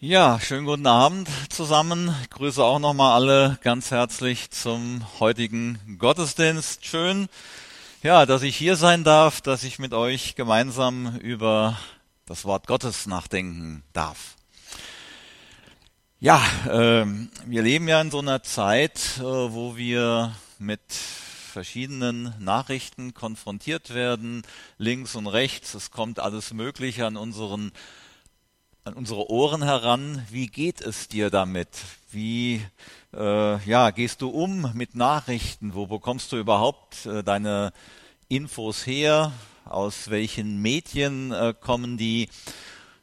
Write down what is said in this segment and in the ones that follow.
Ja, schönen guten Abend zusammen. Ich grüße auch nochmal alle ganz herzlich zum heutigen Gottesdienst. Schön, ja, dass ich hier sein darf, dass ich mit euch gemeinsam über das Wort Gottes nachdenken darf. Ja, äh, wir leben ja in so einer Zeit, äh, wo wir mit verschiedenen Nachrichten konfrontiert werden, links und rechts. Es kommt alles Mögliche an unseren an unsere Ohren heran. Wie geht es dir damit? Wie äh, ja, gehst du um mit Nachrichten? Wo bekommst du überhaupt äh, deine Infos her? Aus welchen Medien äh, kommen die?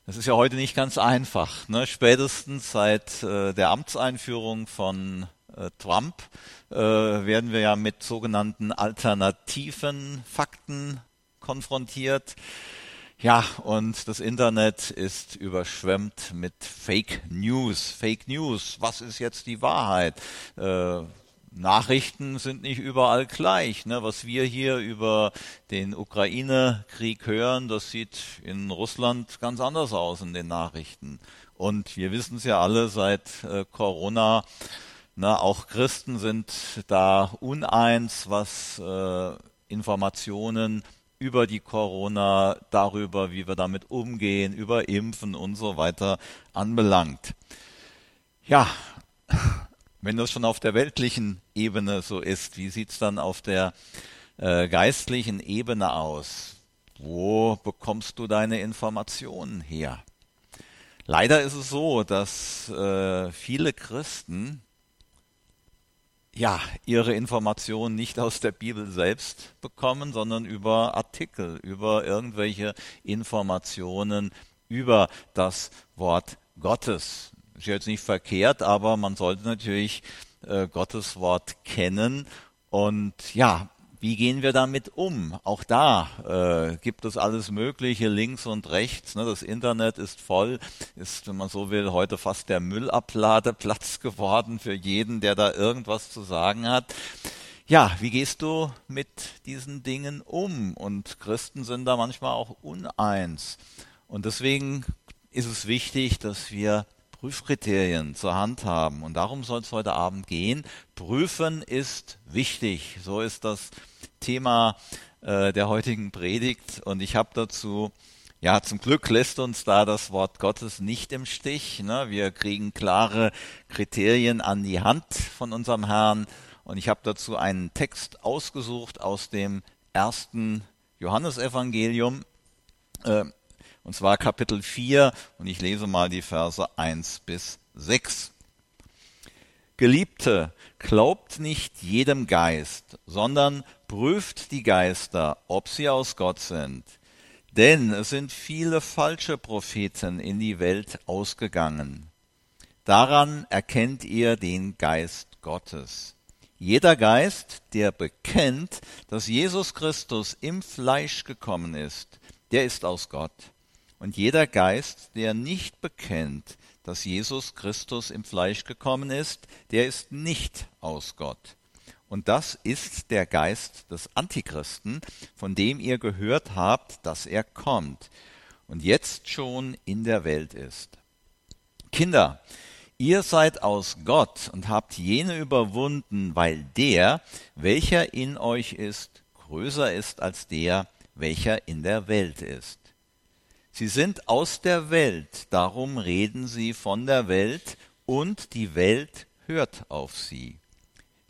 Das ist ja heute nicht ganz einfach. Ne? Spätestens seit äh, der Amtseinführung von äh, Trump äh, werden wir ja mit sogenannten alternativen Fakten konfrontiert. Ja, und das Internet ist überschwemmt mit Fake News. Fake News, was ist jetzt die Wahrheit? Äh, Nachrichten sind nicht überall gleich. Ne? Was wir hier über den Ukraine-Krieg hören, das sieht in Russland ganz anders aus in den Nachrichten. Und wir wissen es ja alle seit äh, Corona, na, auch Christen sind da uneins, was äh, Informationen über die Corona, darüber, wie wir damit umgehen, über Impfen und so weiter anbelangt. Ja, wenn das schon auf der weltlichen Ebene so ist, wie sieht's dann auf der äh, geistlichen Ebene aus? Wo bekommst du deine Informationen her? Leider ist es so, dass äh, viele Christen ja, ihre Informationen nicht aus der Bibel selbst bekommen, sondern über Artikel, über irgendwelche Informationen über das Wort Gottes. Ist jetzt nicht verkehrt, aber man sollte natürlich äh, Gottes Wort kennen und ja, wie gehen wir damit um? Auch da äh, gibt es alles Mögliche links und rechts. Ne? Das Internet ist voll, ist, wenn man so will, heute fast der Müllabladeplatz geworden für jeden, der da irgendwas zu sagen hat. Ja, wie gehst du mit diesen Dingen um? Und Christen sind da manchmal auch uneins. Und deswegen ist es wichtig, dass wir Prüfkriterien zur Hand haben. Und darum soll es heute Abend gehen. Prüfen ist wichtig. So ist das Thema äh, der heutigen Predigt. Und ich habe dazu, ja, zum Glück lässt uns da das Wort Gottes nicht im Stich. Ne? Wir kriegen klare Kriterien an die Hand von unserem Herrn. Und ich habe dazu einen Text ausgesucht aus dem ersten Johannesevangelium. Äh, und zwar Kapitel 4 und ich lese mal die Verse 1 bis 6. Geliebte, glaubt nicht jedem Geist, sondern prüft die Geister, ob sie aus Gott sind. Denn es sind viele falsche Propheten in die Welt ausgegangen. Daran erkennt ihr den Geist Gottes. Jeder Geist, der bekennt, dass Jesus Christus im Fleisch gekommen ist, der ist aus Gott. Und jeder Geist, der nicht bekennt, dass Jesus Christus im Fleisch gekommen ist, der ist nicht aus Gott. Und das ist der Geist des Antichristen, von dem ihr gehört habt, dass er kommt und jetzt schon in der Welt ist. Kinder, ihr seid aus Gott und habt jene überwunden, weil der, welcher in euch ist, größer ist als der, welcher in der Welt ist. Sie sind aus der Welt, darum reden sie von der Welt und die Welt hört auf sie.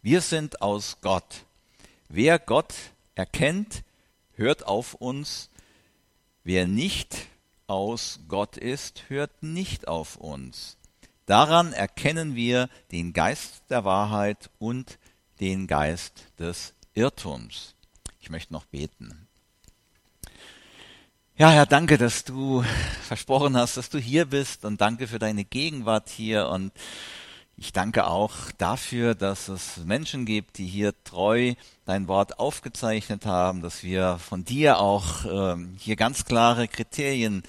Wir sind aus Gott. Wer Gott erkennt, hört auf uns. Wer nicht aus Gott ist, hört nicht auf uns. Daran erkennen wir den Geist der Wahrheit und den Geist des Irrtums. Ich möchte noch beten. Ja, Herr, danke, dass du versprochen hast, dass du hier bist und danke für deine Gegenwart hier. Und ich danke auch dafür, dass es Menschen gibt, die hier treu dein Wort aufgezeichnet haben, dass wir von dir auch äh, hier ganz klare Kriterien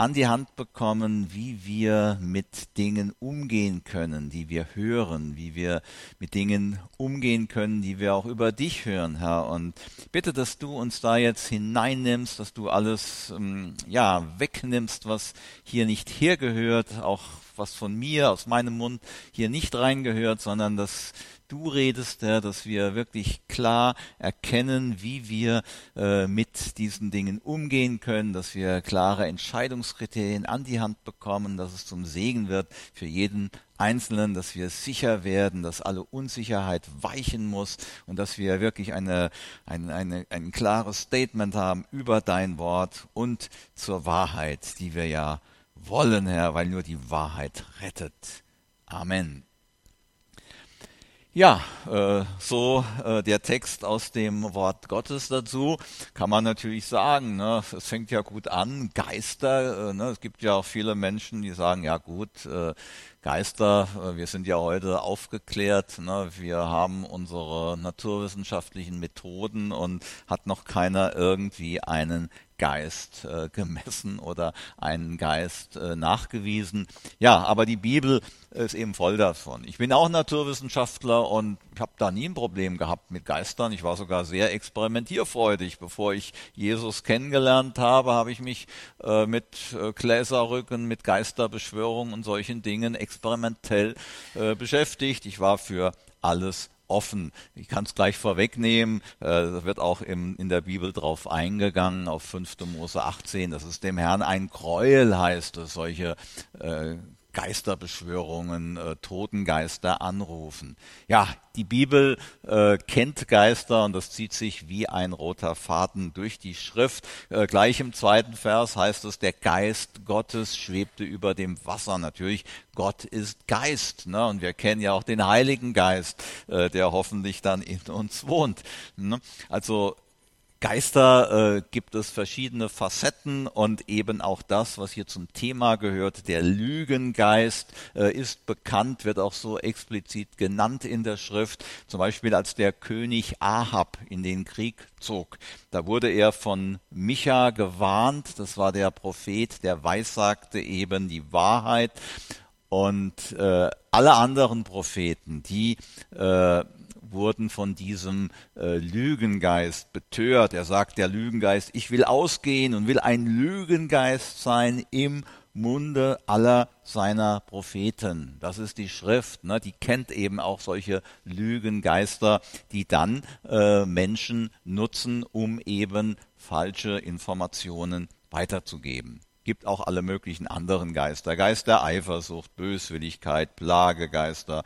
an die Hand bekommen, wie wir mit Dingen umgehen können, die wir hören, wie wir mit Dingen umgehen können, die wir auch über dich hören, Herr. Und bitte, dass du uns da jetzt hineinnimmst, dass du alles ähm, ja wegnimmst, was hier nicht hergehört, auch was von mir aus meinem Mund hier nicht reingehört, sondern dass du redest, Herr, dass wir wirklich klar erkennen, wie wir äh, mit diesen Dingen umgehen können, dass wir klare Entscheidungskriterien an die Hand bekommen, dass es zum Segen wird für jeden Einzelnen, dass wir sicher werden, dass alle Unsicherheit weichen muss und dass wir wirklich eine, eine, eine, ein klares Statement haben über dein Wort und zur Wahrheit, die wir ja wollen, Herr, weil nur die Wahrheit rettet. Amen. Ja, äh, so äh, der Text aus dem Wort Gottes dazu kann man natürlich sagen. Ne, es fängt ja gut an, Geister. Äh, ne, es gibt ja auch viele Menschen, die sagen, ja gut, äh, Geister, äh, wir sind ja heute aufgeklärt, ne, wir haben unsere naturwissenschaftlichen Methoden und hat noch keiner irgendwie einen Geist äh, gemessen oder einen Geist äh, nachgewiesen. Ja, aber die Bibel ist eben voll davon. Ich bin auch Naturwissenschaftler und ich habe da nie ein Problem gehabt mit Geistern. Ich war sogar sehr experimentierfreudig. Bevor ich Jesus kennengelernt habe, habe ich mich äh, mit äh, Gläserrücken, mit Geisterbeschwörungen und solchen Dingen experimentell äh, beschäftigt. Ich war für alles offen. Ich kann es gleich vorwegnehmen, äh, da wird auch im, in der Bibel drauf eingegangen, auf 5. Mose 18, dass es dem Herrn ein Gräuel heißt, dass solche äh, Geisterbeschwörungen, äh, Totengeister anrufen. Ja, die Bibel äh, kennt Geister und das zieht sich wie ein roter Faden durch die Schrift. Äh, gleich im zweiten Vers heißt es, der Geist Gottes schwebte über dem Wasser. Natürlich, Gott ist Geist. Ne? Und wir kennen ja auch den Heiligen Geist, äh, der hoffentlich dann in uns wohnt. Ne? Also Geister äh, gibt es verschiedene Facetten und eben auch das, was hier zum Thema gehört, der Lügengeist äh, ist bekannt, wird auch so explizit genannt in der Schrift, zum Beispiel als der König Ahab in den Krieg zog. Da wurde er von Micha gewarnt, das war der Prophet, der weissagte eben die Wahrheit und äh, alle anderen Propheten, die äh, wurden von diesem äh, Lügengeist betört. Er sagt, der Lügengeist, ich will ausgehen und will ein Lügengeist sein im Munde aller seiner Propheten. Das ist die Schrift, ne? die kennt eben auch solche Lügengeister, die dann äh, Menschen nutzen, um eben falsche Informationen weiterzugeben gibt auch alle möglichen anderen Geister. Geist der Eifersucht, Böswilligkeit, Plagegeister,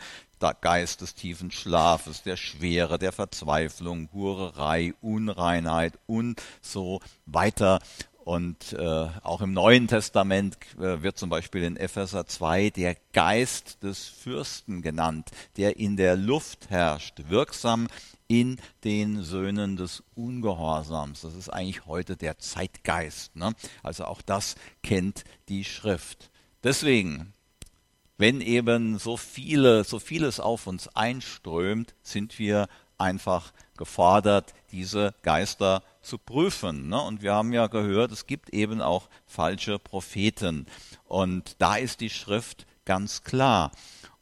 Geist des tiefen Schlafes, der Schwere, der Verzweiflung, Hurerei, Unreinheit und so weiter. Und äh, auch im Neuen Testament äh, wird zum Beispiel in Epheser 2 der Geist des Fürsten genannt, der in der Luft herrscht, wirksam in den Söhnen des Ungehorsams. Das ist eigentlich heute der Zeitgeist. Ne? Also auch das kennt die Schrift. Deswegen wenn eben so viele, so vieles auf uns einströmt, sind wir einfach gefordert, diese Geister zu prüfen. Ne? Und wir haben ja gehört, es gibt eben auch falsche Propheten. Und da ist die Schrift ganz klar.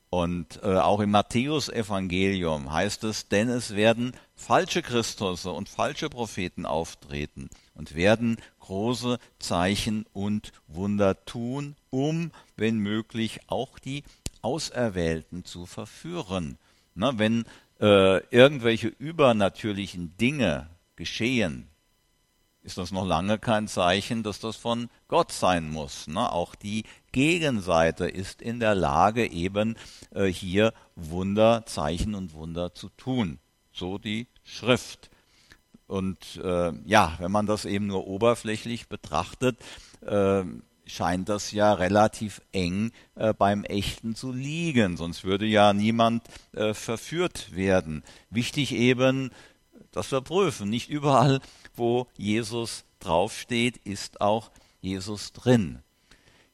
Und äh, auch im Matthäusevangelium heißt es, denn es werden falsche Christusse und falsche Propheten auftreten und werden große Zeichen und Wunder tun, um, wenn möglich, auch die Auserwählten zu verführen. Na, wenn äh, irgendwelche übernatürlichen Dinge geschehen, ist das noch lange kein Zeichen, dass das von Gott sein muss. Ne? Auch die Gegenseite ist in der Lage, eben äh, hier Wunder, Zeichen und Wunder zu tun. So die Schrift. Und äh, ja, wenn man das eben nur oberflächlich betrachtet, äh, scheint das ja relativ eng äh, beim Echten zu liegen. Sonst würde ja niemand äh, verführt werden. Wichtig eben, dass wir prüfen. Nicht überall, wo Jesus draufsteht, ist auch Jesus drin.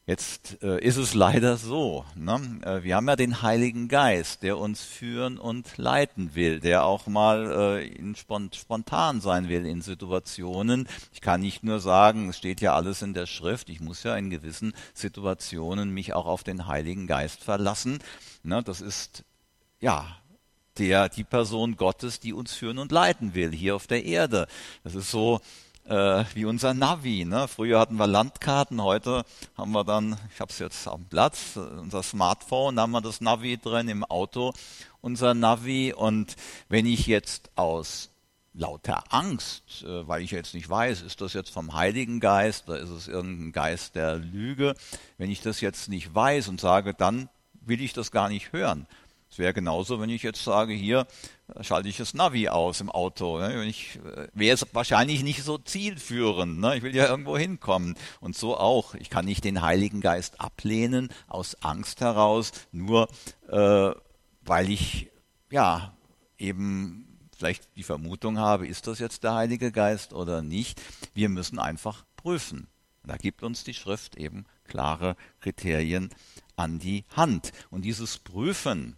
Jetzt äh, ist es leider so, ne? äh, wir haben ja den Heiligen Geist, der uns führen und leiten will, der auch mal äh, spontan sein will in Situationen. Ich kann nicht nur sagen, es steht ja alles in der Schrift, ich muss ja in gewissen Situationen mich auch auf den Heiligen Geist verlassen. Ne? Das ist ja der, die Person Gottes, die uns führen und leiten will hier auf der Erde. Das ist so, äh, wie unser Navi. Ne? Früher hatten wir Landkarten, heute haben wir dann, ich habe es jetzt am Platz, unser Smartphone, da haben wir das Navi drin im Auto, unser Navi. Und wenn ich jetzt aus lauter Angst, äh, weil ich jetzt nicht weiß, ist das jetzt vom Heiligen Geist oder ist es irgendein Geist der Lüge, wenn ich das jetzt nicht weiß und sage, dann will ich das gar nicht hören. Es wäre genauso, wenn ich jetzt sage, hier schalte ich das Navi aus im Auto. Ne? Ich äh, wäre es wahrscheinlich nicht so zielführend. Ne? Ich will ja irgendwo hinkommen. Und so auch. Ich kann nicht den Heiligen Geist ablehnen aus Angst heraus, nur äh, weil ich ja eben vielleicht die Vermutung habe, ist das jetzt der Heilige Geist oder nicht. Wir müssen einfach prüfen. Da gibt uns die Schrift eben klare Kriterien an die Hand. Und dieses Prüfen,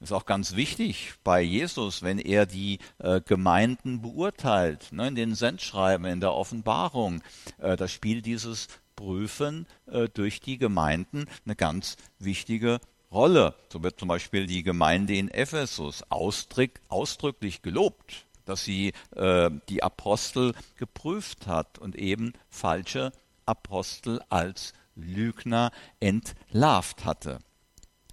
ist auch ganz wichtig bei Jesus, wenn er die äh, Gemeinden beurteilt, ne, in den Sendschreiben, in der Offenbarung. Äh, da spielt dieses Prüfen äh, durch die Gemeinden eine ganz wichtige Rolle. So wird zum Beispiel die Gemeinde in Ephesus ausdrück, ausdrücklich gelobt, dass sie äh, die Apostel geprüft hat und eben falsche Apostel als Lügner entlarvt hatte.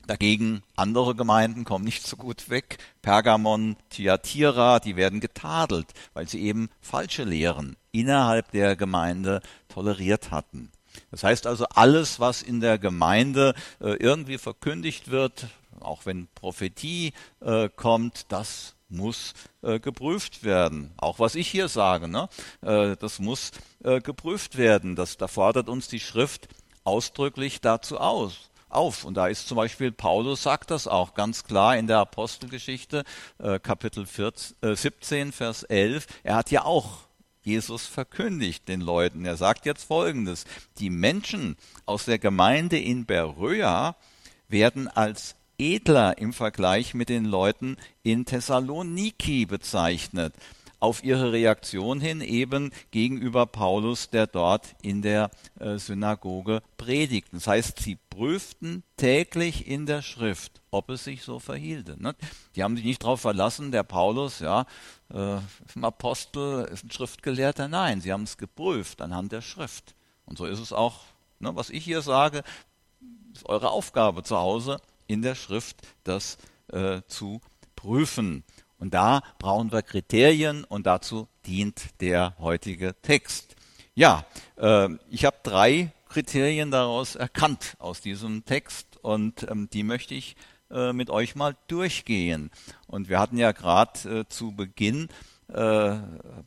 Dagegen andere Gemeinden kommen nicht so gut weg. Pergamon, Thyatira, die werden getadelt, weil sie eben falsche Lehren innerhalb der Gemeinde toleriert hatten. Das heißt also, alles, was in der Gemeinde äh, irgendwie verkündigt wird, auch wenn Prophetie äh, kommt, das muss äh, geprüft werden. Auch was ich hier sage, ne? Das muss geprüft werden. Das, da fordert uns die Schrift ausdrücklich dazu aus auf. Und da ist zum Beispiel, Paulus sagt das auch ganz klar in der Apostelgeschichte, äh, Kapitel 14, äh, 17, Vers 11. Er hat ja auch Jesus verkündigt den Leuten. Er sagt jetzt Folgendes. Die Menschen aus der Gemeinde in Beröa werden als edler im Vergleich mit den Leuten in Thessaloniki bezeichnet auf ihre Reaktion hin eben gegenüber Paulus, der dort in der äh, Synagoge predigt. Das heißt, sie prüften täglich in der Schrift, ob es sich so verhielte. Die haben sich nicht darauf verlassen, der Paulus, ja, äh, ist ein Apostel, ist ein Schriftgelehrter. Nein, sie haben es geprüft anhand der Schrift. Und so ist es auch, ne, was ich hier sage, ist eure Aufgabe zu Hause in der Schrift, das äh, zu prüfen. Und da brauchen wir Kriterien und dazu dient der heutige Text. Ja, äh, ich habe drei Kriterien daraus erkannt aus diesem Text und ähm, die möchte ich äh, mit euch mal durchgehen. Und wir hatten ja gerade äh, zu Beginn äh,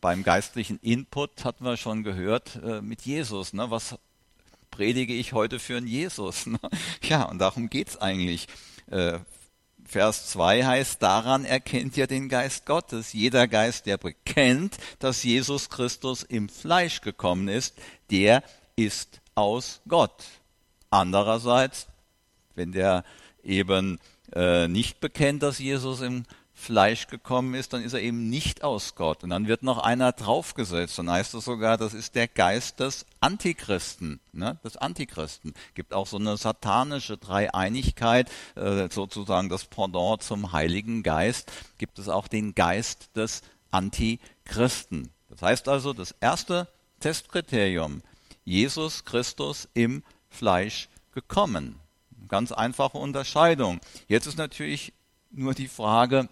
beim geistlichen Input hatten wir schon gehört äh, mit Jesus. Ne? Was predige ich heute für einen Jesus? Ne? Ja, und darum geht's eigentlich. Vers 2 heißt, daran erkennt ihr den Geist Gottes. Jeder Geist, der bekennt, dass Jesus Christus im Fleisch gekommen ist, der ist aus Gott. Andererseits, wenn der eben äh, nicht bekennt, dass Jesus im Fleisch gekommen ist, dann ist er eben nicht aus Gott. Und dann wird noch einer draufgesetzt. Dann heißt es sogar, das ist der Geist des Antichristen. Ne? Des Antichristen. Gibt auch so eine satanische Dreieinigkeit, äh, sozusagen das Pendant zum Heiligen Geist. Gibt es auch den Geist des Antichristen. Das heißt also, das erste Testkriterium, Jesus Christus im Fleisch gekommen. Ganz einfache Unterscheidung. Jetzt ist natürlich nur die Frage,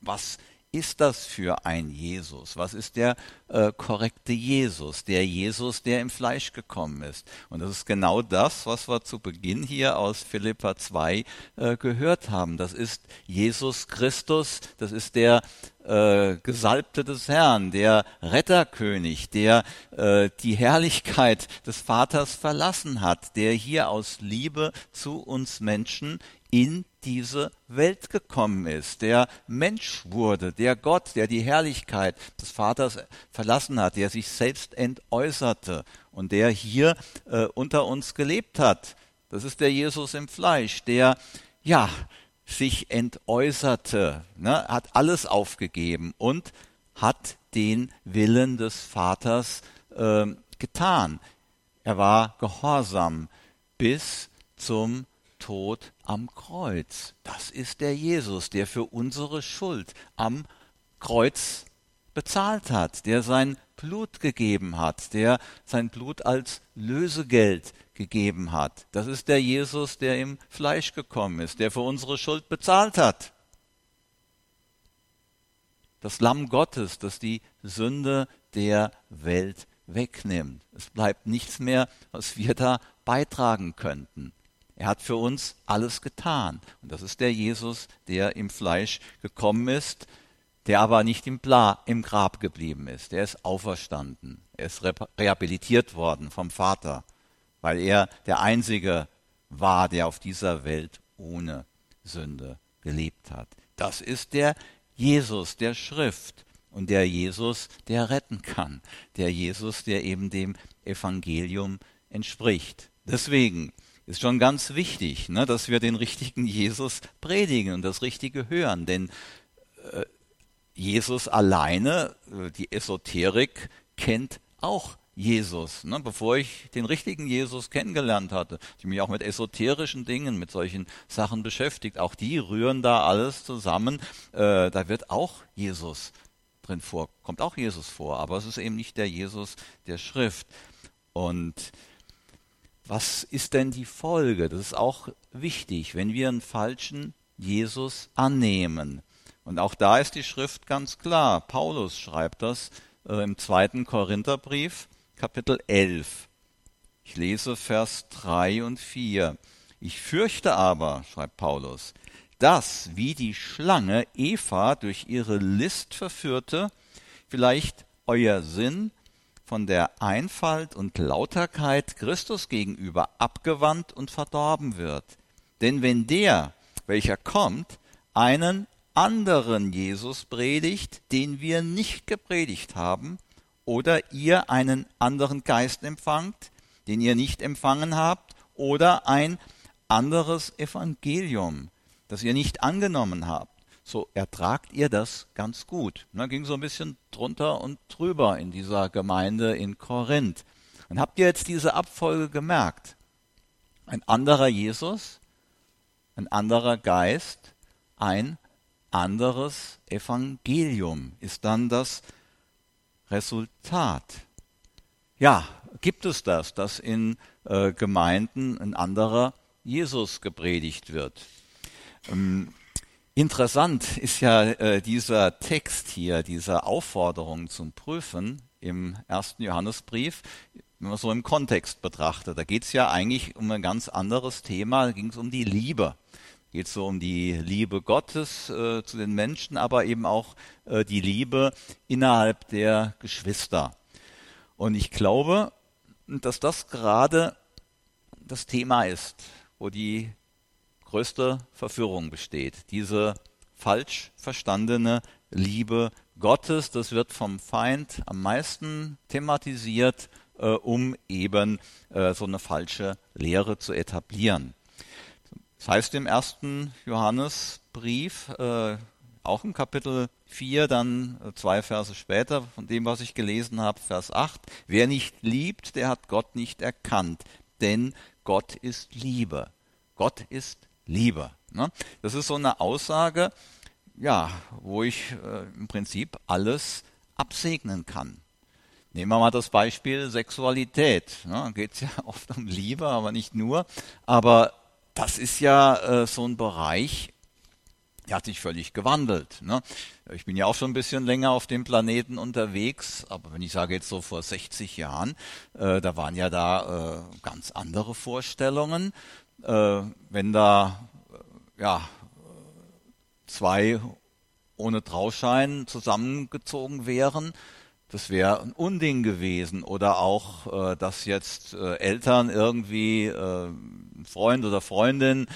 was ist das für ein Jesus? Was ist der äh, korrekte Jesus? Der Jesus, der im Fleisch gekommen ist. Und das ist genau das, was wir zu Beginn hier aus Philippa 2 äh, gehört haben. Das ist Jesus Christus, das ist der äh, Gesalbte des Herrn, der Retterkönig, der äh, die Herrlichkeit des Vaters verlassen hat, der hier aus Liebe zu uns Menschen in diese Welt gekommen ist, der Mensch wurde, der Gott, der die Herrlichkeit des Vaters verlassen hat, der sich selbst entäußerte und der hier äh, unter uns gelebt hat. Das ist der Jesus im Fleisch, der ja sich entäußerte, ne, hat alles aufgegeben und hat den Willen des Vaters äh, getan. Er war gehorsam bis zum Tod am Kreuz. Das ist der Jesus, der für unsere Schuld am Kreuz bezahlt hat, der sein Blut gegeben hat, der sein Blut als Lösegeld gegeben hat. Das ist der Jesus, der im Fleisch gekommen ist, der für unsere Schuld bezahlt hat. Das Lamm Gottes, das die Sünde der Welt wegnimmt. Es bleibt nichts mehr, was wir da beitragen könnten. Er hat für uns alles getan. Und das ist der Jesus, der im Fleisch gekommen ist, der aber nicht im, Bla, im Grab geblieben ist. Der ist auferstanden. Er ist rehabilitiert worden vom Vater, weil er der Einzige war, der auf dieser Welt ohne Sünde gelebt hat. Das ist der Jesus der Schrift und der Jesus, der retten kann. Der Jesus, der eben dem Evangelium entspricht. Deswegen ist schon ganz wichtig, ne, dass wir den richtigen Jesus predigen und das Richtige hören. Denn äh, Jesus alleine, äh, die Esoterik kennt auch Jesus. Ne? Bevor ich den richtigen Jesus kennengelernt hatte, ich mich auch mit esoterischen Dingen, mit solchen Sachen beschäftigt. Auch die rühren da alles zusammen. Äh, da wird auch Jesus drin vor, kommt auch Jesus vor, aber es ist eben nicht der Jesus der Schrift. Und was ist denn die Folge? Das ist auch wichtig, wenn wir einen falschen Jesus annehmen. Und auch da ist die Schrift ganz klar. Paulus schreibt das äh, im zweiten Korintherbrief, Kapitel 11. Ich lese Vers 3 und 4. Ich fürchte aber, schreibt Paulus, dass, wie die Schlange Eva durch ihre List verführte, vielleicht euer Sinn von der Einfalt und Lauterkeit Christus gegenüber abgewandt und verdorben wird. Denn wenn der, welcher kommt, einen anderen Jesus predigt, den wir nicht gepredigt haben, oder ihr einen anderen Geist empfangt, den ihr nicht empfangen habt, oder ein anderes Evangelium, das ihr nicht angenommen habt, so ertragt ihr das ganz gut. Da ging so ein bisschen drunter und drüber in dieser Gemeinde in Korinth. Und habt ihr jetzt diese Abfolge gemerkt? Ein anderer Jesus, ein anderer Geist, ein anderes Evangelium ist dann das Resultat. Ja, gibt es das, dass in äh, Gemeinden ein anderer Jesus gepredigt wird? Ähm, Interessant ist ja äh, dieser Text hier, diese Aufforderung zum Prüfen im ersten Johannesbrief, wenn man so im Kontext betrachtet. Da geht es ja eigentlich um ein ganz anderes Thema, da ging es um die Liebe. Geht so um die Liebe Gottes äh, zu den Menschen, aber eben auch äh, die Liebe innerhalb der Geschwister. Und ich glaube, dass das gerade das Thema ist, wo die größte Verführung besteht. Diese falsch verstandene Liebe Gottes, das wird vom Feind am meisten thematisiert, äh, um eben äh, so eine falsche Lehre zu etablieren. Das heißt im ersten Johannesbrief, äh, auch im Kapitel 4, dann äh, zwei Verse später, von dem, was ich gelesen habe, Vers 8, wer nicht liebt, der hat Gott nicht erkannt, denn Gott ist Liebe. Gott ist Liebe. Ne? Das ist so eine Aussage, ja, wo ich äh, im Prinzip alles absegnen kann. Nehmen wir mal das Beispiel Sexualität. Ne? Geht es ja oft um Liebe, aber nicht nur. Aber das ist ja äh, so ein Bereich, der hat sich völlig gewandelt. Ne? Ich bin ja auch schon ein bisschen länger auf dem Planeten unterwegs, aber wenn ich sage jetzt so vor 60 Jahren, äh, da waren ja da äh, ganz andere Vorstellungen äh, wenn da äh, ja, zwei ohne Trauschein zusammengezogen wären, das wäre ein Unding gewesen. Oder auch, äh, dass jetzt äh, Eltern irgendwie, äh, Freund oder Freundin,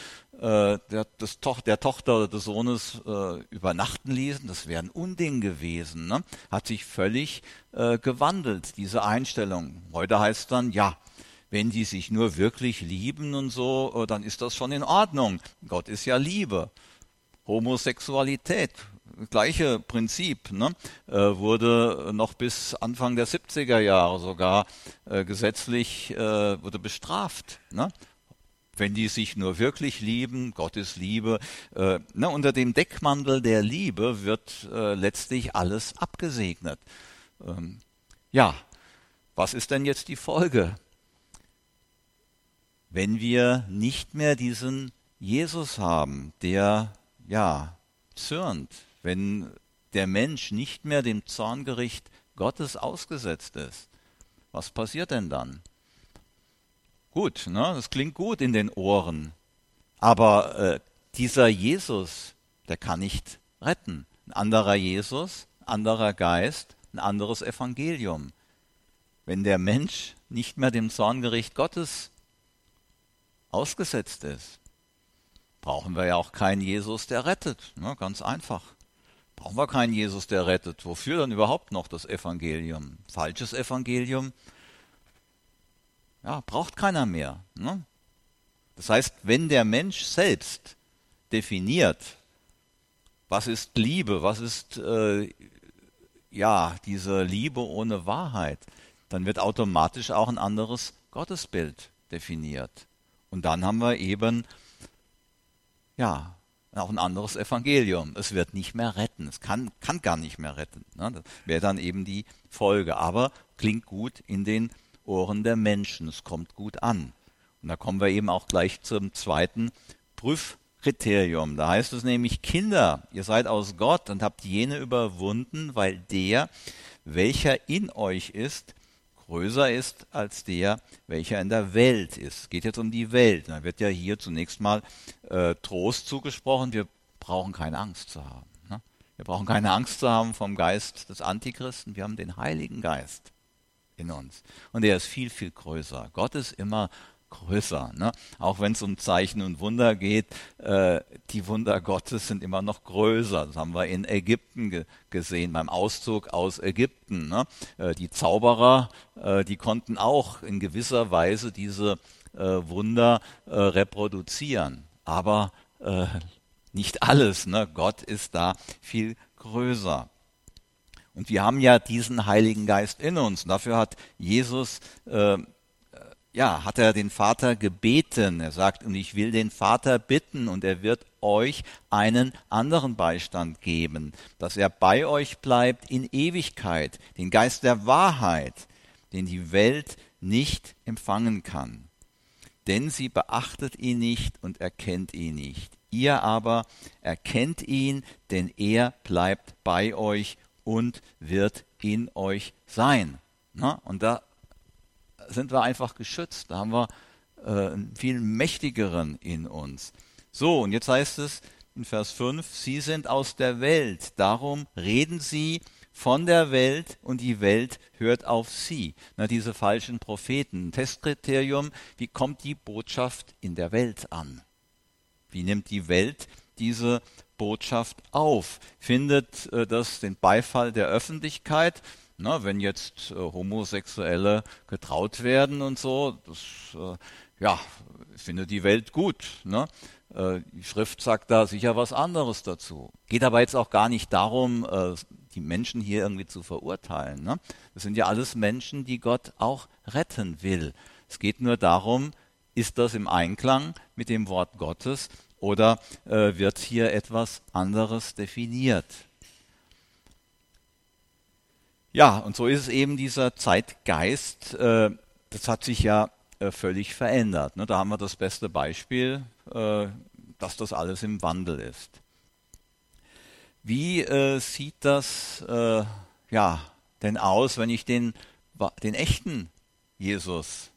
äh, der, des, der Tochter oder des Sohnes äh, übernachten ließen, das wäre ein Unding gewesen. Ne? Hat sich völlig gewandelt, diese Einstellung. Heute heißt dann, ja, wenn die sich nur wirklich lieben und so, äh, dann ist das schon in Ordnung. Gott ist ja Liebe. Homosexualität, gleiche Prinzip, ne, äh, wurde noch bis Anfang der 70er Jahre sogar äh, gesetzlich wurde bestraft. Ne? Wenn die sich nur wirklich lieben, Gottes Liebe, äh, ne, unter dem Deckmantel der Liebe wird letztlich alles abgesegnet. Ähm, ja, was ist denn jetzt die Folge? Wenn wir nicht mehr diesen Jesus haben, der ja, zürnt, wenn der Mensch nicht mehr dem Zorngericht Gottes ausgesetzt ist, was passiert denn dann? Gut, ne, das klingt gut in den Ohren, aber äh, dieser Jesus, der kann nicht retten. Ein anderer Jesus, anderer Geist, ein anderes Evangelium. Wenn der Mensch nicht mehr dem Zorngericht Gottes ausgesetzt ist, brauchen wir ja auch keinen Jesus, der rettet. Ne? Ganz einfach. Brauchen wir keinen Jesus, der rettet. Wofür dann überhaupt noch das Evangelium? Falsches Evangelium? Ja, braucht keiner mehr. Ne? Das heißt, wenn der Mensch selbst definiert, was ist Liebe, was ist äh, ja diese Liebe ohne Wahrheit, dann wird automatisch auch ein anderes Gottesbild definiert. Und dann haben wir eben ja, auch ein anderes Evangelium. Es wird nicht mehr retten. Es kann, kann gar nicht mehr retten. Ne? Das wäre dann eben die Folge. Aber klingt gut in den Ohren der Menschen. Es kommt gut an. Und da kommen wir eben auch gleich zum zweiten Prüfkriterium. Da heißt es nämlich, Kinder, ihr seid aus Gott und habt jene überwunden, weil der, welcher in euch ist, größer ist als der, welcher in der Welt ist. Es geht jetzt um die Welt. Da wird ja hier zunächst mal äh, Trost zugesprochen. Wir brauchen keine Angst zu haben. Ne? Wir brauchen keine Angst zu haben vom Geist des Antichristen. Wir haben den Heiligen Geist in uns. Und der ist viel, viel größer. Gott ist immer größer. Ne? Auch wenn es um Zeichen und Wunder geht, äh, die Wunder Gottes sind immer noch größer. Das haben wir in Ägypten ge gesehen, beim Auszug aus Ägypten. Ne? Äh, die Zauberer, äh, die konnten auch in gewisser Weise diese äh, Wunder äh, reproduzieren. Aber äh, nicht alles. Ne? Gott ist da viel größer. Und wir haben ja diesen Heiligen Geist in uns. Dafür hat Jesus ja, hat er den Vater gebeten. Er sagt, und ich will den Vater bitten und er wird euch einen anderen Beistand geben, dass er bei euch bleibt in Ewigkeit, den Geist der Wahrheit, den die Welt nicht empfangen kann. Denn sie beachtet ihn nicht und erkennt ihn nicht. Ihr aber erkennt ihn, denn er bleibt bei euch und wird in euch sein. Na, und da sind wir einfach geschützt. Da haben wir äh, einen viel mächtigeren in uns. So, und jetzt heißt es in Vers 5, Sie sind aus der Welt, darum reden Sie von der Welt und die Welt hört auf Sie. Na, diese falschen Propheten. Testkriterium, wie kommt die Botschaft in der Welt an? Wie nimmt die Welt diese Botschaft auf? Findet äh, das den Beifall der Öffentlichkeit? Na, wenn jetzt äh, Homosexuelle getraut werden und so, das äh, ja, findet die Welt gut. Ne? Äh, die Schrift sagt da sicher was anderes dazu. Geht aber jetzt auch gar nicht darum, äh, die Menschen hier irgendwie zu verurteilen. Ne? Das sind ja alles Menschen, die Gott auch retten will. Es geht nur darum, ist das im Einklang mit dem Wort Gottes oder äh, wird hier etwas anderes definiert? Ja, und so ist es eben dieser Zeitgeist, äh, das hat sich ja äh, völlig verändert. Ne? Da haben wir das beste Beispiel, äh, dass das alles im Wandel ist. Wie äh, sieht das äh, ja, denn aus, wenn ich den, den echten Jesus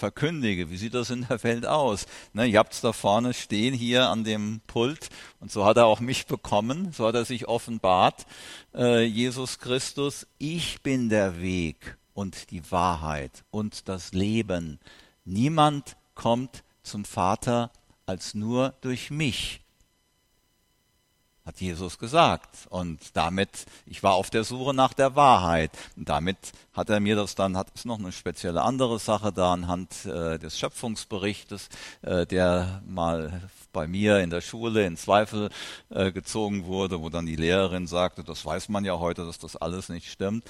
verkündige. Wie sieht das in der Welt aus? Ne, ihr habt es da vorne stehen hier an dem Pult und so hat er auch mich bekommen, so hat er sich offenbart, äh, Jesus Christus, ich bin der Weg und die Wahrheit und das Leben. Niemand kommt zum Vater als nur durch mich hat Jesus gesagt. Und damit, ich war auf der Suche nach der Wahrheit. Und damit hat er mir das dann, hat es noch eine spezielle andere Sache da anhand äh, des Schöpfungsberichtes, äh, der mal bei mir in der Schule in Zweifel äh, gezogen wurde, wo dann die Lehrerin sagte, das weiß man ja heute, dass das alles nicht stimmt.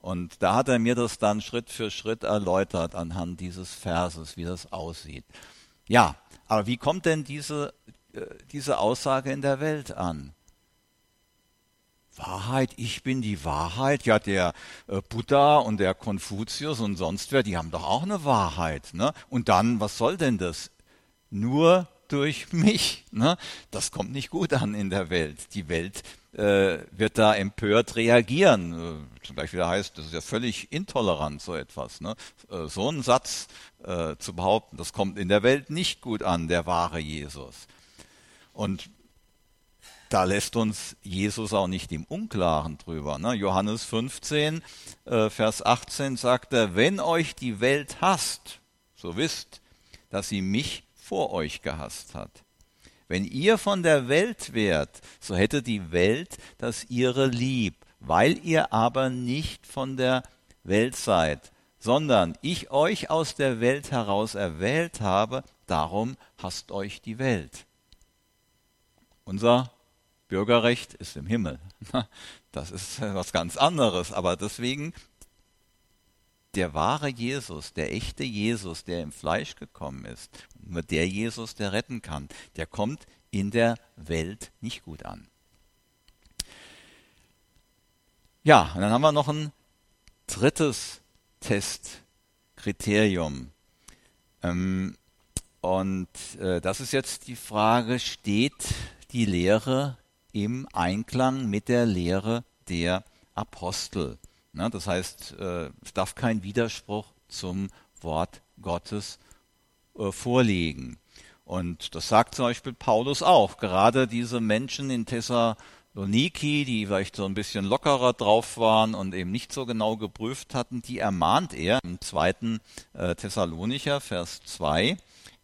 Und da hat er mir das dann Schritt für Schritt erläutert anhand dieses Verses, wie das aussieht. Ja, aber wie kommt denn diese, äh, diese Aussage in der Welt an? Wahrheit, ich bin die Wahrheit. Ja, der äh, Buddha und der Konfuzius und sonst wer, die haben doch auch eine Wahrheit. Ne? Und dann, was soll denn das? Nur durch mich. Ne? Das kommt nicht gut an in der Welt. Die Welt äh, wird da empört reagieren. Äh, zum Beispiel heißt, das ist ja völlig intolerant, so etwas. Ne? Äh, so einen Satz zu behaupten, das kommt in der Welt nicht gut an, der wahre Jesus. Und da lässt uns Jesus auch nicht im Unklaren drüber. Ne? Johannes 15, äh, Vers 18 sagt er, wenn euch die Welt hasst, so wisst, dass sie mich vor euch gehasst hat. Wenn ihr von der Welt wärt, so hätte die Welt das ihre lieb, weil ihr aber nicht von der Welt seid, sondern ich euch aus der Welt heraus erwählt habe, darum hasst euch die Welt. Unser Bürgerrecht ist im Himmel. Das ist was ganz anderes. Aber deswegen, der wahre Jesus, der echte Jesus, der im Fleisch gekommen ist, nur der Jesus, der retten kann, der kommt in der Welt nicht gut an. Ja, und dann haben wir noch ein drittes Testkriterium. Ähm, und äh, das ist jetzt die Frage, steht die Lehre im Einklang mit der Lehre der Apostel. Ne, das heißt, äh, es darf kein Widerspruch zum Wort Gottes äh, vorliegen. Und das sagt zum Beispiel Paulus auch. Gerade diese Menschen in Thessaloniki, die vielleicht so ein bisschen lockerer drauf waren und eben nicht so genau geprüft hatten, die ermahnt er im zweiten äh, Thessalonicher, Vers 2 äh,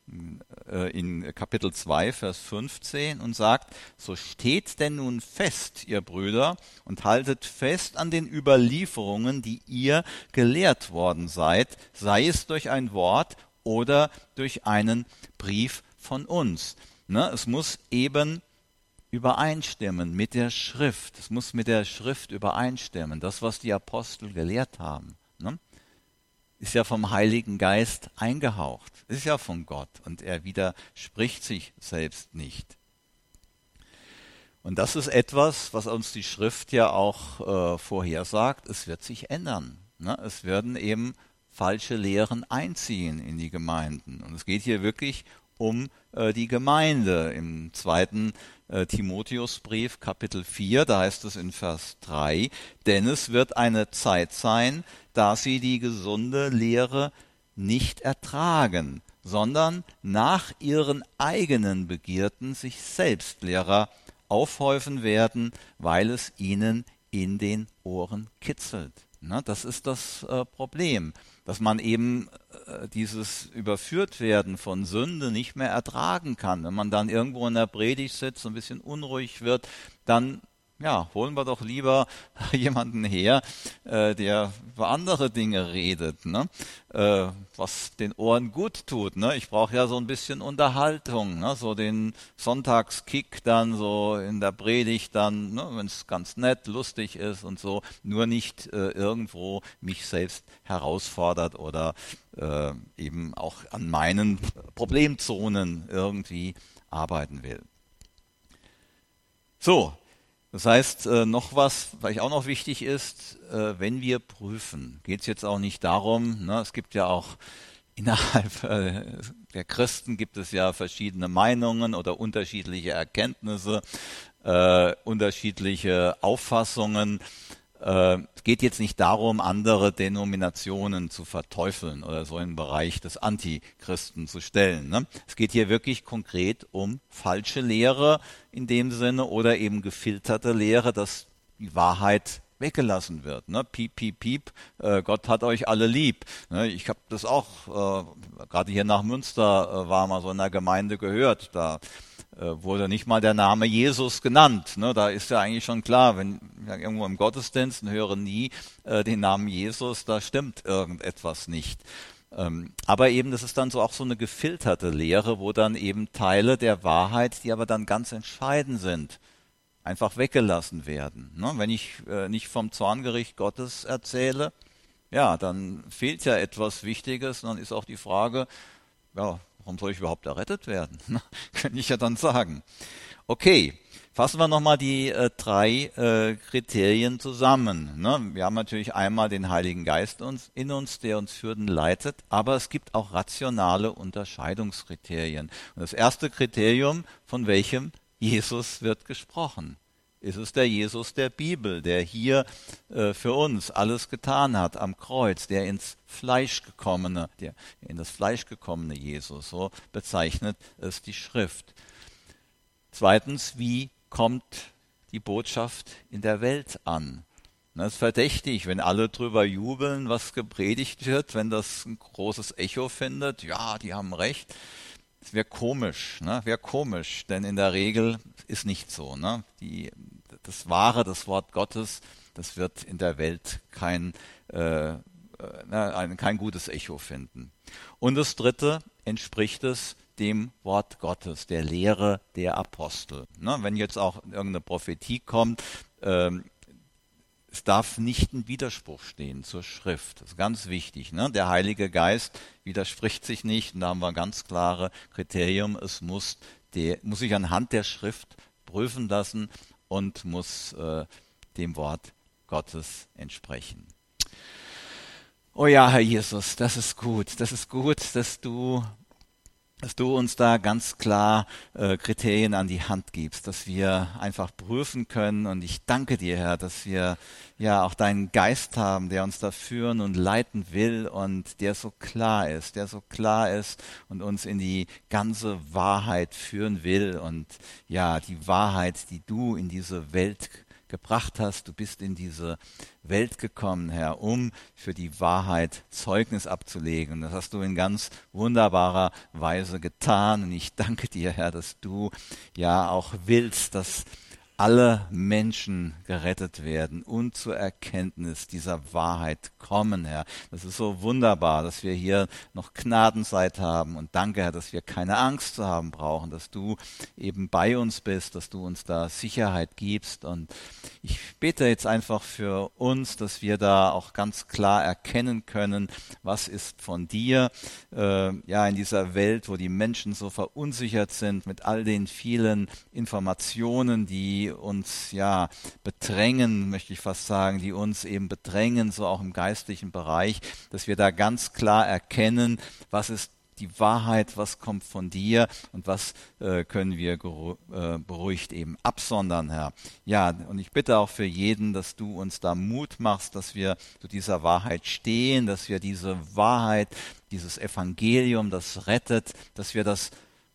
in Kapitel 2, Vers 15 und sagt, so steht denn nun fest, ihr Brüder, und haltet fest an den Überlieferungen, die ihr gelehrt worden seid, sei es durch ein Wort oder durch einen Brief von uns. Ne? Es muss eben übereinstimmen mit der Schrift. Es muss mit der Schrift übereinstimmen, das, was die Apostel gelehrt haben. Ist ja vom Heiligen Geist eingehaucht, ist ja von Gott und er widerspricht sich selbst nicht. Und das ist etwas, was uns die Schrift ja auch äh, vorhersagt, es wird sich ändern. Ne? Es werden eben falsche Lehren einziehen in die Gemeinden. Und es geht hier wirklich um äh, die Gemeinde. Im zweiten äh, Timotheusbrief Kapitel 4, da heißt es in Vers 3, denn es wird eine Zeit sein, da sie die gesunde Lehre nicht ertragen, sondern nach ihren eigenen Begierden sich selbst Lehrer aufhäufen werden, weil es ihnen in den Ohren kitzelt. Na, das ist das äh, Problem, dass man eben äh, dieses Überführtwerden von Sünde nicht mehr ertragen kann. Wenn man dann irgendwo in der Predigt sitzt, ein bisschen unruhig wird, dann ja, holen wir doch lieber jemanden her, äh, der über andere Dinge redet, ne? äh, was den Ohren gut tut. Ne? Ich brauche ja so ein bisschen Unterhaltung, ne? so den Sonntagskick dann so in der Predigt dann, ne? wenn es ganz nett, lustig ist und so, nur nicht äh, irgendwo mich selbst herausfordert oder äh, eben auch an meinen Problemzonen irgendwie arbeiten will. So, das heißt, äh, noch was, was auch noch wichtig ist, äh, wenn wir prüfen, geht es jetzt auch nicht darum, ne, es gibt ja auch innerhalb äh, der Christen gibt es ja verschiedene Meinungen oder unterschiedliche Erkenntnisse, äh, unterschiedliche Auffassungen. Äh, es geht jetzt nicht darum, andere Denominationen zu verteufeln oder so im Bereich des Antichristen zu stellen. Ne? Es geht hier wirklich konkret um falsche Lehre in dem Sinne oder eben gefilterte Lehre, dass die Wahrheit weggelassen wird. Ne? Piep, piep, piep, äh, Gott hat euch alle lieb. Ne? Ich habe das auch, äh, gerade hier nach Münster äh, war mal so in der Gemeinde gehört, da wurde nicht mal der Name Jesus genannt. Ne? Da ist ja eigentlich schon klar, wenn irgendwo im Gottesdienst hören nie äh, den Namen Jesus, da stimmt irgendetwas nicht. Ähm, aber eben, das ist dann so auch so eine gefilterte Lehre, wo dann eben Teile der Wahrheit, die aber dann ganz entscheidend sind, einfach weggelassen werden. Ne? Wenn ich äh, nicht vom Zorngericht Gottes erzähle, ja, dann fehlt ja etwas Wichtiges und dann ist auch die Frage, ja, warum soll ich überhaupt errettet werden? Könnte ich ja dann sagen. Okay, fassen wir nochmal die äh, drei äh, Kriterien zusammen. Ne? Wir haben natürlich einmal den Heiligen Geist uns, in uns, der uns führt und leitet, aber es gibt auch rationale Unterscheidungskriterien. Und das erste Kriterium, von welchem Jesus wird gesprochen. Ist es der Jesus der Bibel, der hier äh, für uns alles getan hat am Kreuz, der ins Fleisch gekommene, der in das Fleisch gekommene Jesus, so bezeichnet es die Schrift. Zweitens, wie kommt die Botschaft in der Welt an? Das ist verdächtig, wenn alle drüber jubeln, was gepredigt wird, wenn das ein großes Echo findet. Ja, die haben recht. Es wäre komisch, ne? wäre komisch, denn in der Regel ist nicht so. Ne? Die, das Wahre, das Wort Gottes, das wird in der Welt kein, äh, äh ein, kein gutes Echo finden. Und das Dritte, entspricht es dem Wort Gottes, der Lehre der Apostel. Ne? Wenn jetzt auch irgendeine Prophetie kommt, ähm, es darf nicht ein Widerspruch stehen zur Schrift. Das ist ganz wichtig. Ne? Der Heilige Geist widerspricht sich nicht. Und da haben wir ein ganz klare Kriterium. Es muss, der, muss sich anhand der Schrift prüfen lassen und muss äh, dem Wort Gottes entsprechen. Oh ja, Herr Jesus, das ist gut. Das ist gut, dass du dass du uns da ganz klar äh, Kriterien an die Hand gibst, dass wir einfach prüfen können. Und ich danke dir, Herr, dass wir ja auch deinen Geist haben, der uns da führen und leiten will und der so klar ist, der so klar ist und uns in die ganze Wahrheit führen will. Und ja, die Wahrheit, die du in diese Welt gebracht hast. Du bist in diese Welt gekommen, Herr, um für die Wahrheit Zeugnis abzulegen. Und das hast du in ganz wunderbarer Weise getan. Und ich danke dir, Herr, dass du ja auch willst, dass alle Menschen gerettet werden und zur Erkenntnis dieser Wahrheit kommen, Herr. Das ist so wunderbar, dass wir hier noch Gnadenzeit haben und danke, Herr, dass wir keine Angst zu haben brauchen, dass du eben bei uns bist, dass du uns da Sicherheit gibst und ich bete jetzt einfach für uns, dass wir da auch ganz klar erkennen können, was ist von dir, äh, ja, in dieser Welt, wo die Menschen so verunsichert sind mit all den vielen Informationen, die uns ja bedrängen, möchte ich fast sagen, die uns eben bedrängen, so auch im geistlichen Bereich, dass wir da ganz klar erkennen, was ist die Wahrheit, was kommt von dir und was äh, können wir äh, beruhigt eben absondern, Herr. Ja, und ich bitte auch für jeden, dass du uns da Mut machst, dass wir zu dieser Wahrheit stehen, dass wir diese Wahrheit, dieses Evangelium, das rettet, dass wir das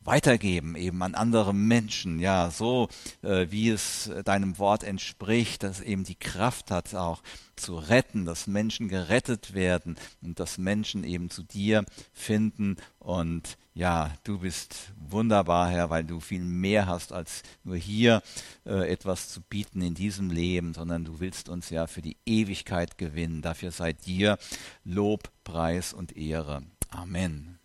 weitergeben eben an andere Menschen, ja, so äh, wie es deinem Wort entspricht, dass eben die Kraft hat auch zu retten, dass Menschen gerettet werden und dass Menschen eben zu dir finden und ja, du bist wunderbar, Herr, weil du viel mehr hast, als nur hier äh, etwas zu bieten in diesem Leben, sondern du willst uns ja für die Ewigkeit gewinnen. Dafür sei dir Lob, Preis und Ehre. Amen.